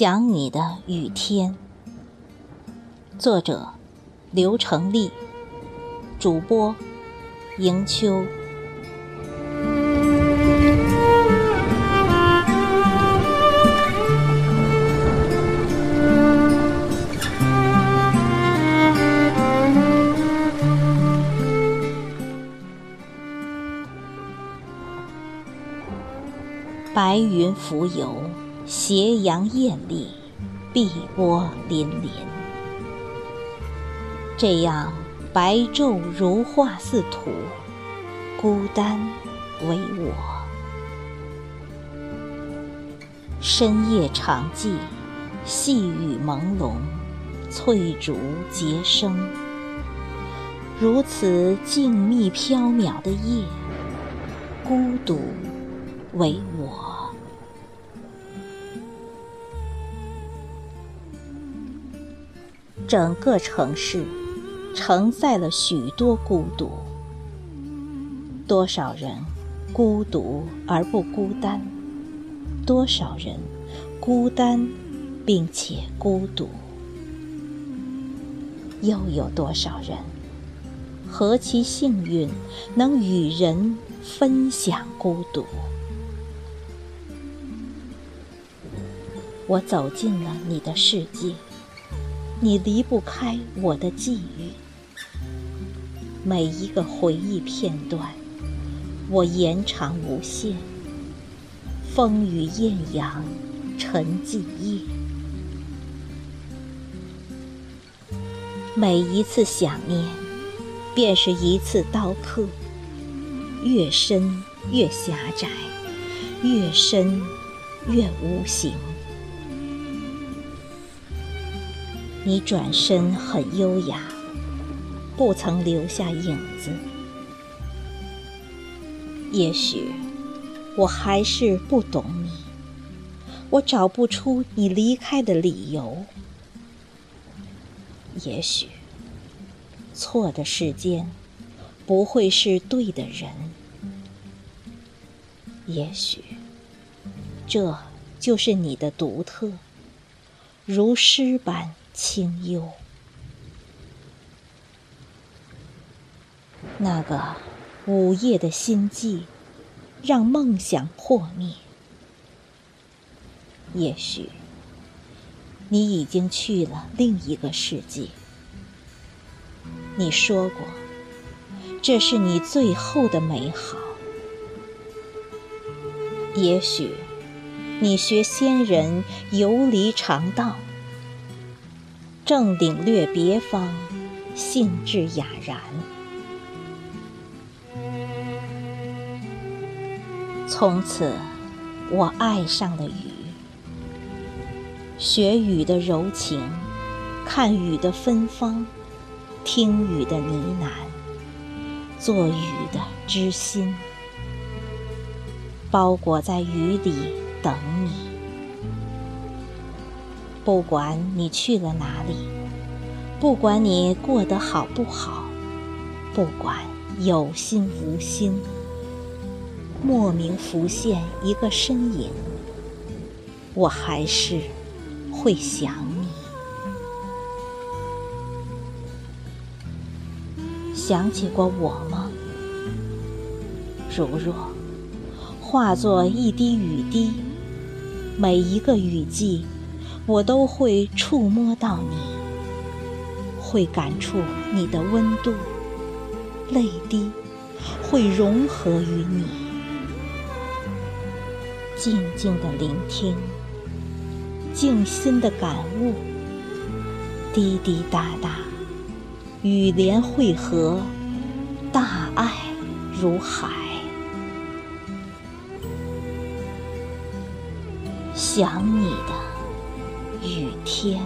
想你的雨天，作者刘成立，主播迎秋。白云浮游。斜阳艳丽，碧波粼粼。这样白昼如画似土，孤单唯我。深夜长寂，细雨朦胧，翠竹结声。如此静谧缥缈的夜，孤独唯我。整个城市承载了许多孤独，多少人孤独而不孤单，多少人孤单并且孤独，又有多少人何其幸运，能与人分享孤独？我走进了你的世界。你离不开我的际遇，每一个回忆片段，我延长无限。风雨艳阳，沉寂夜，每一次想念，便是一次刀刻，越深越狭窄，越深越无形。你转身很优雅，不曾留下影子。也许我还是不懂你，我找不出你离开的理由。也许错的时间不会是对的人。也许这就是你的独特，如诗般。清幽，那个午夜的心悸，让梦想破灭。也许你已经去了另一个世界。你说过，这是你最后的美好。也许你学仙人游离长道。正领略别方，兴致雅然。从此，我爱上了雨，学雨的柔情，看雨的芬芳，听雨的呢喃，做雨的知心，包裹在雨里等你。不管你去了哪里，不管你过得好不好，不管有心无心，莫名浮现一个身影，我还是会想你。想起过我吗？如若化作一滴雨滴，每一个雨季。我都会触摸到你，会感触你的温度，泪滴会融合于你，静静的聆听，静心的感悟，滴滴答答，雨莲汇合，大爱如海，想你的。雨天。